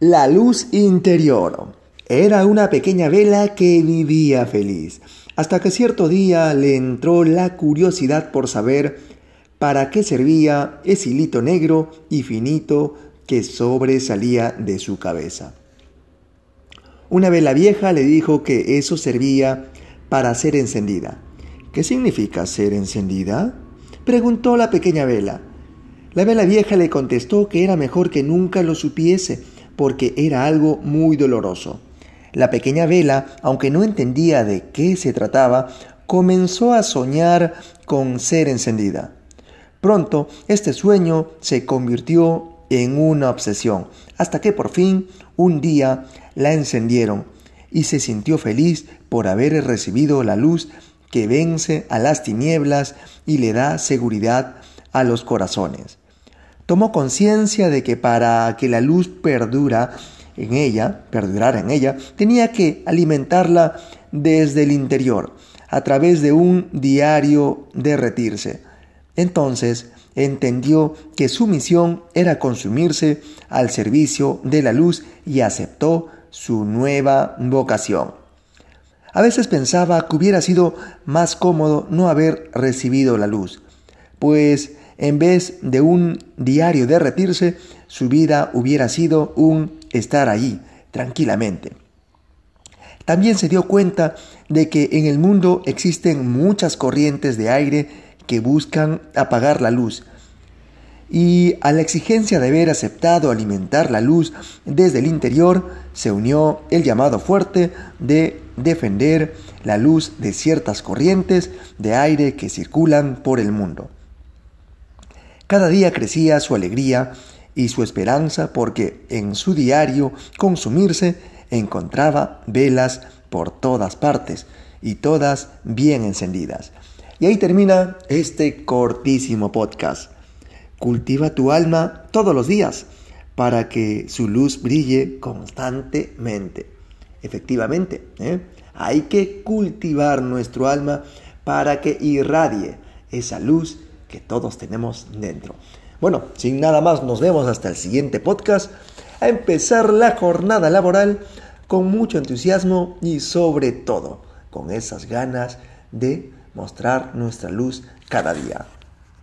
La luz interior. Era una pequeña vela que vivía feliz, hasta que cierto día le entró la curiosidad por saber para qué servía ese hilito negro y finito que sobresalía de su cabeza. Una vela vieja le dijo que eso servía para ser encendida. ¿Qué significa ser encendida? preguntó la pequeña vela. La vela vieja le contestó que era mejor que nunca lo supiese, porque era algo muy doloroso. La pequeña vela, aunque no entendía de qué se trataba, comenzó a soñar con ser encendida. Pronto este sueño se convirtió en una obsesión, hasta que por fin un día la encendieron y se sintió feliz por haber recibido la luz que vence a las tinieblas y le da seguridad a los corazones tomó conciencia de que para que la luz perdura en ella, perdurara en ella, tenía que alimentarla desde el interior, a través de un diario derretirse. Entonces entendió que su misión era consumirse al servicio de la luz y aceptó su nueva vocación. A veces pensaba que hubiera sido más cómodo no haber recibido la luz, pues en vez de un diario derretirse, su vida hubiera sido un estar allí, tranquilamente. También se dio cuenta de que en el mundo existen muchas corrientes de aire que buscan apagar la luz. Y a la exigencia de haber aceptado alimentar la luz desde el interior, se unió el llamado fuerte de defender la luz de ciertas corrientes de aire que circulan por el mundo. Cada día crecía su alegría y su esperanza porque en su diario consumirse encontraba velas por todas partes y todas bien encendidas. Y ahí termina este cortísimo podcast. Cultiva tu alma todos los días para que su luz brille constantemente. Efectivamente, ¿eh? hay que cultivar nuestro alma para que irradie esa luz que todos tenemos dentro. Bueno, sin nada más, nos vemos hasta el siguiente podcast. A empezar la jornada laboral con mucho entusiasmo y sobre todo con esas ganas de mostrar nuestra luz cada día.